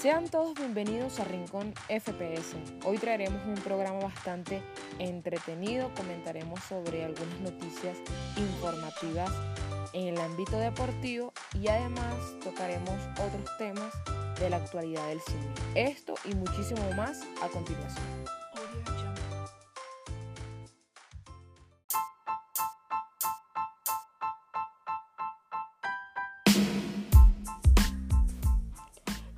Sean todos bienvenidos a Rincón FPS. Hoy traeremos un programa bastante entretenido, comentaremos sobre algunas noticias informativas en el ámbito deportivo y además tocaremos otros temas de la actualidad del cine. Esto y muchísimo más a continuación.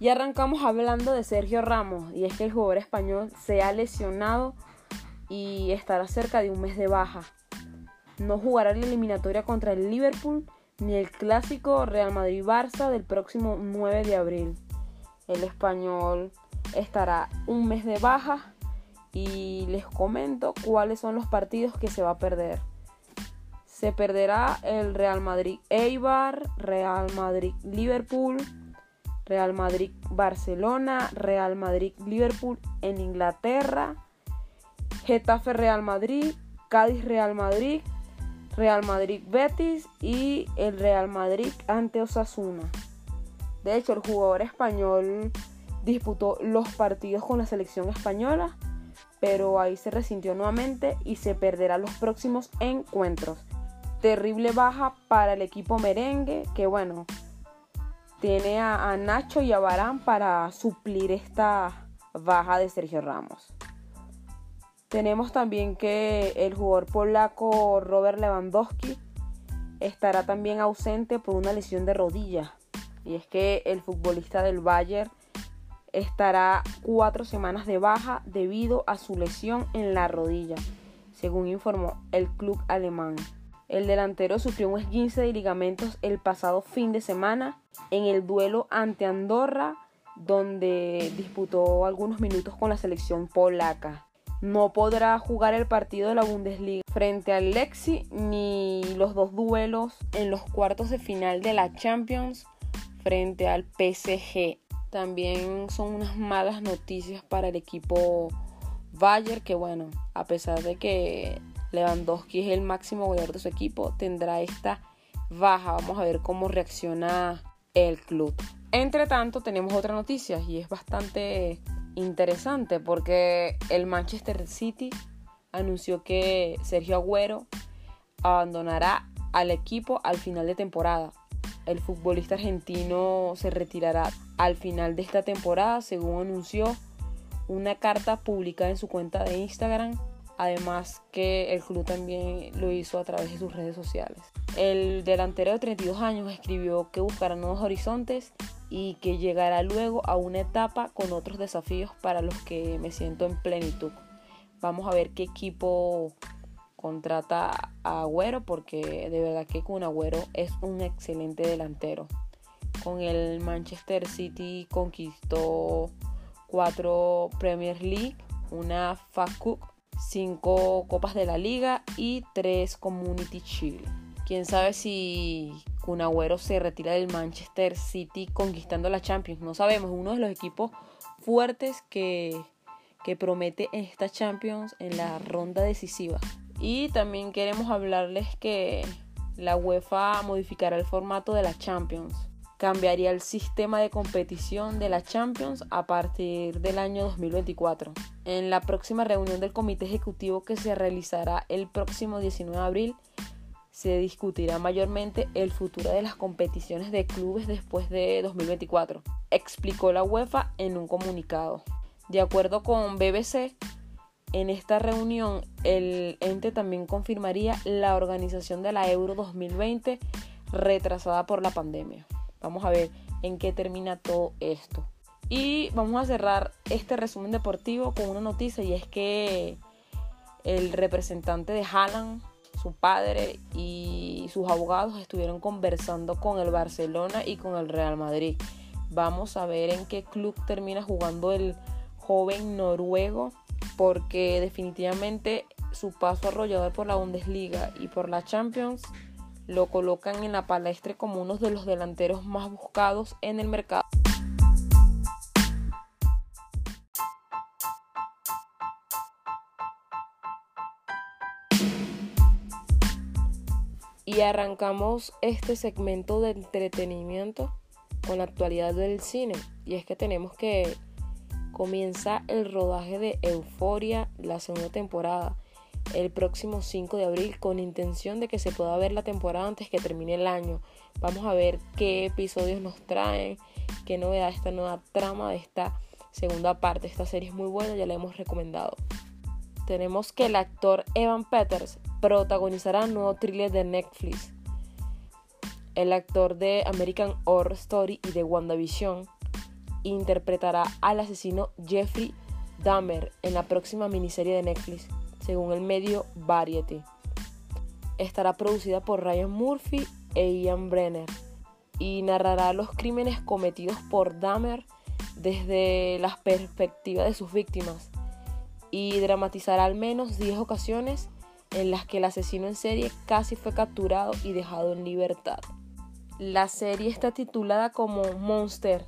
Y arrancamos hablando de Sergio Ramos, y es que el jugador español se ha lesionado y estará cerca de un mes de baja. No jugará la eliminatoria contra el Liverpool ni el clásico Real Madrid-Barça del próximo 9 de abril. El español estará un mes de baja y les comento cuáles son los partidos que se va a perder. Se perderá el Real Madrid-Eibar, Real Madrid-Liverpool, Real Madrid Barcelona, Real Madrid Liverpool en Inglaterra, Getafe Real Madrid, Cádiz Real Madrid, Real Madrid Betis y el Real Madrid ante Osasuna. De hecho, el jugador español disputó los partidos con la selección española, pero ahí se resintió nuevamente y se perderá los próximos encuentros. Terrible baja para el equipo merengue, que bueno, tiene a, Nacho y a Barán para suplir esta baja de Sergio Ramos. Tenemos también que el jugador polaco Robert Lewandowski estará también ausente por una lesión de rodilla. Y es que el futbolista del Bayern estará cuatro semanas de baja debido a su lesión en la rodilla, según informó el club alemán. El delantero sufrió un esguince de ligamentos el pasado fin de semana en el duelo ante Andorra, donde disputó algunos minutos con la selección polaca. No podrá jugar el partido de la Bundesliga frente al Lexi ni los dos duelos en los cuartos de final de la Champions frente al PSG. También son unas malas noticias para el equipo Bayern que bueno, a pesar de que Lewandowski es el máximo goleador de su equipo, tendrá esta baja. Vamos a ver cómo reacciona el club. Entre tanto, tenemos otra noticia y es bastante interesante porque el Manchester City anunció que Sergio Agüero abandonará al equipo al final de temporada. El futbolista argentino se retirará al final de esta temporada, según anunció una carta publicada en su cuenta de Instagram Además que el club también lo hizo a través de sus redes sociales. El delantero de 32 años escribió que buscará nuevos horizontes y que llegará luego a una etapa con otros desafíos para los que me siento en plenitud. Vamos a ver qué equipo contrata a Agüero porque de verdad que con Agüero es un excelente delantero. Con el Manchester City conquistó cuatro Premier League, una FA Cup 5 Copas de la Liga y 3 Community Shield. Quién sabe si Kun Agüero se retira del Manchester City conquistando la Champions. No sabemos, uno de los equipos fuertes que, que promete esta Champions en la ronda decisiva. Y también queremos hablarles que la UEFA modificará el formato de la Champions cambiaría el sistema de competición de la Champions a partir del año 2024. En la próxima reunión del comité ejecutivo que se realizará el próximo 19 de abril, se discutirá mayormente el futuro de las competiciones de clubes después de 2024, explicó la UEFA en un comunicado. De acuerdo con BBC, en esta reunión el ente también confirmaría la organización de la Euro 2020 retrasada por la pandemia. Vamos a ver en qué termina todo esto. Y vamos a cerrar este resumen deportivo con una noticia y es que el representante de Haaland, su padre y sus abogados estuvieron conversando con el Barcelona y con el Real Madrid. Vamos a ver en qué club termina jugando el joven noruego porque definitivamente su paso arrollador por la Bundesliga y por la Champions lo colocan en la palestra como uno de los delanteros más buscados en el mercado. Y arrancamos este segmento de entretenimiento con la actualidad del cine. y es que tenemos que comienza el rodaje de Euforia, la segunda temporada, el próximo 5 de abril con intención de que se pueda ver la temporada antes que termine el año. Vamos a ver qué episodios nos traen, qué novedad esta nueva trama de esta segunda parte. Esta serie es muy buena, ya la hemos recomendado. Tenemos que el actor Evan Peters protagonizará un nuevo thriller de Netflix. El actor de American Horror Story y de WandaVision interpretará al asesino Jeffrey Dahmer en la próxima miniserie de Netflix, según el medio Variety. Estará producida por Ryan Murphy e Ian Brenner y narrará los crímenes cometidos por Dahmer desde la perspectiva de sus víctimas y dramatizará al menos 10 ocasiones en las que el asesino en serie casi fue capturado y dejado en libertad. La serie está titulada como Monster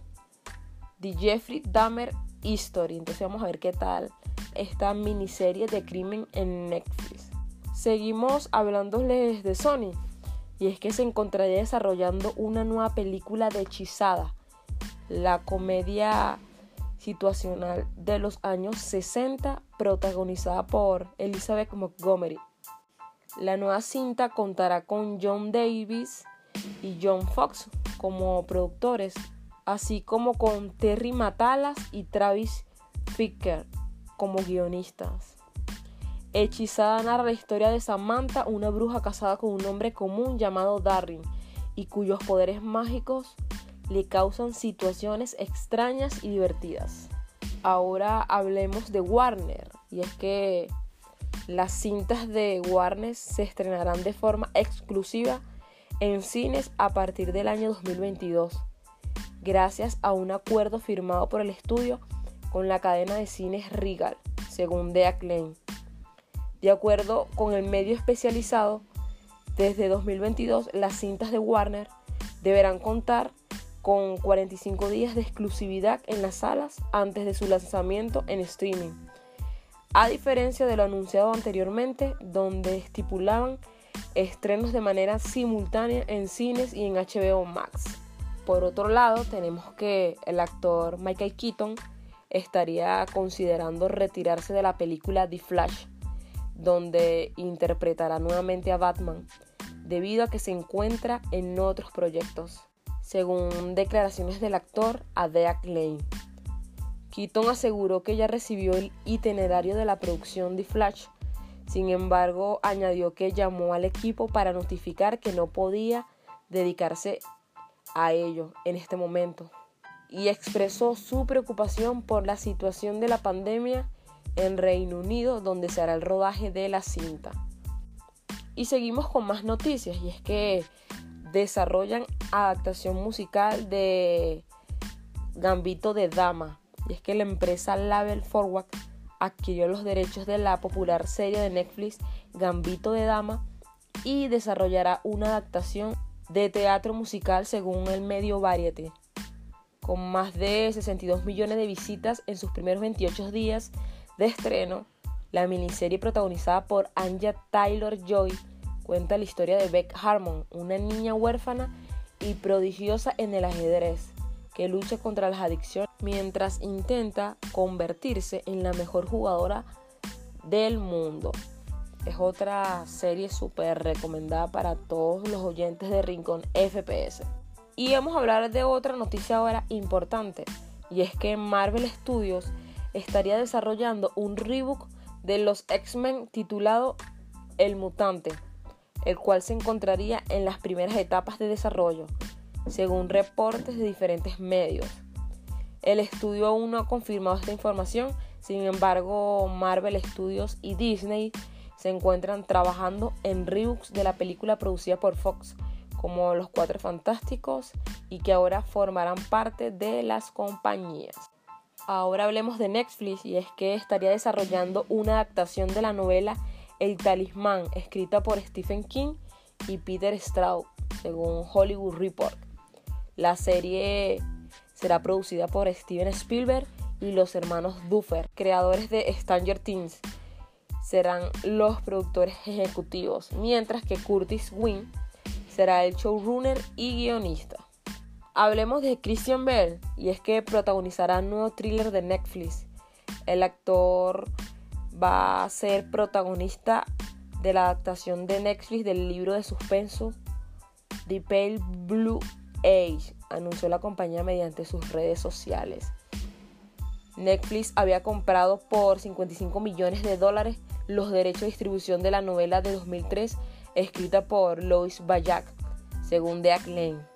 The Jeffrey Dahmer History. Entonces vamos a ver qué tal esta miniserie de crimen en Netflix. Seguimos hablándoles de Sony. Y es que se encontraría desarrollando una nueva película de Hechizada. La comedia situacional de los años 60 protagonizada por Elizabeth Montgomery. La nueva cinta contará con John Davis y John Fox como productores así como con Terry Matalas y Travis Ficker como guionistas. Hechizada narra la historia de Samantha, una bruja casada con un hombre común llamado Darrin, y cuyos poderes mágicos le causan situaciones extrañas y divertidas. Ahora hablemos de Warner, y es que las cintas de Warner se estrenarán de forma exclusiva en cines a partir del año 2022 gracias a un acuerdo firmado por el estudio con la cadena de cines Regal, según The Acclaim. De acuerdo con el medio especializado, desde 2022 las cintas de Warner deberán contar con 45 días de exclusividad en las salas antes de su lanzamiento en streaming, a diferencia de lo anunciado anteriormente, donde estipulaban estrenos de manera simultánea en cines y en HBO Max. Por otro lado, tenemos que el actor Michael Keaton estaría considerando retirarse de la película The Flash, donde interpretará nuevamente a Batman, debido a que se encuentra en otros proyectos, según declaraciones del actor Adea Lane. Keaton aseguró que ya recibió el itinerario de la producción The Flash, sin embargo añadió que llamó al equipo para notificar que no podía dedicarse a ello en este momento y expresó su preocupación por la situación de la pandemia en Reino Unido donde se hará el rodaje de la cinta. Y seguimos con más noticias y es que desarrollan adaptación musical de Gambito de Dama y es que la empresa Label Forward adquirió los derechos de la popular serie de Netflix Gambito de Dama y desarrollará una adaptación de teatro musical según el medio Variety, con más de 62 millones de visitas en sus primeros 28 días de estreno. La miniserie protagonizada por Anja Taylor Joy cuenta la historia de Beck Harmon, una niña huérfana y prodigiosa en el ajedrez, que lucha contra las adicciones mientras intenta convertirse en la mejor jugadora del mundo. Es otra serie súper recomendada para todos los oyentes de Rincón FPS. Y vamos a hablar de otra noticia ahora importante. Y es que Marvel Studios estaría desarrollando un rebook de los X-Men titulado El Mutante, el cual se encontraría en las primeras etapas de desarrollo, según reportes de diferentes medios. El estudio aún no ha confirmado esta información, sin embargo Marvel Studios y Disney se encuentran trabajando en rebooks de la película producida por Fox, como Los Cuatro Fantásticos, y que ahora formarán parte de las compañías. Ahora hablemos de Netflix y es que estaría desarrollando una adaptación de la novela El Talismán, escrita por Stephen King y Peter Straub, según Hollywood Report. La serie será producida por Steven Spielberg y los hermanos Duffer, creadores de Stranger Things, serán los productores ejecutivos, mientras que Curtis Wynn será el showrunner y guionista. hablemos de Christian Bell y es que protagonizará un nuevo thriller de Netflix. El actor va a ser protagonista de la adaptación de Netflix del libro de suspenso The Pale Blue Age, anunció la compañía mediante sus redes sociales. Netflix había comprado por 55 millones de dólares los derechos de distribución de la novela de 2003 escrita por Lois Bayak, según The Lane.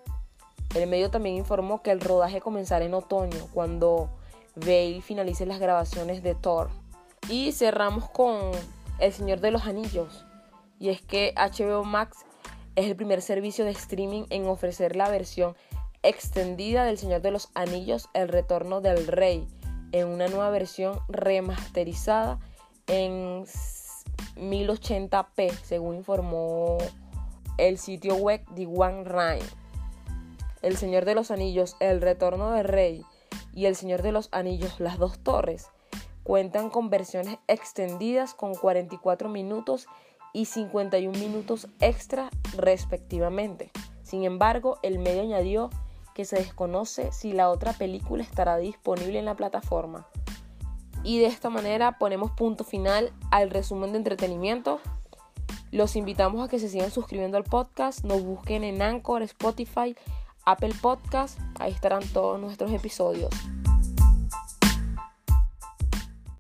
El medio también informó que el rodaje comenzará en otoño, cuando Bale finalice las grabaciones de Thor. Y cerramos con El Señor de los Anillos. Y es que HBO Max es el primer servicio de streaming en ofrecer la versión extendida del Señor de los Anillos, El Retorno del Rey, en una nueva versión remasterizada en 1080p, según informó el sitio web de One Rhyme. El Señor de los Anillos, El Retorno del Rey y El Señor de los Anillos, Las Dos Torres, cuentan con versiones extendidas con 44 minutos y 51 minutos extra respectivamente. Sin embargo, el medio añadió que se desconoce si la otra película estará disponible en la plataforma. Y de esta manera ponemos punto final al resumen de entretenimiento. Los invitamos a que se sigan suscribiendo al podcast, nos busquen en Anchor, Spotify, Apple Podcast, ahí estarán todos nuestros episodios.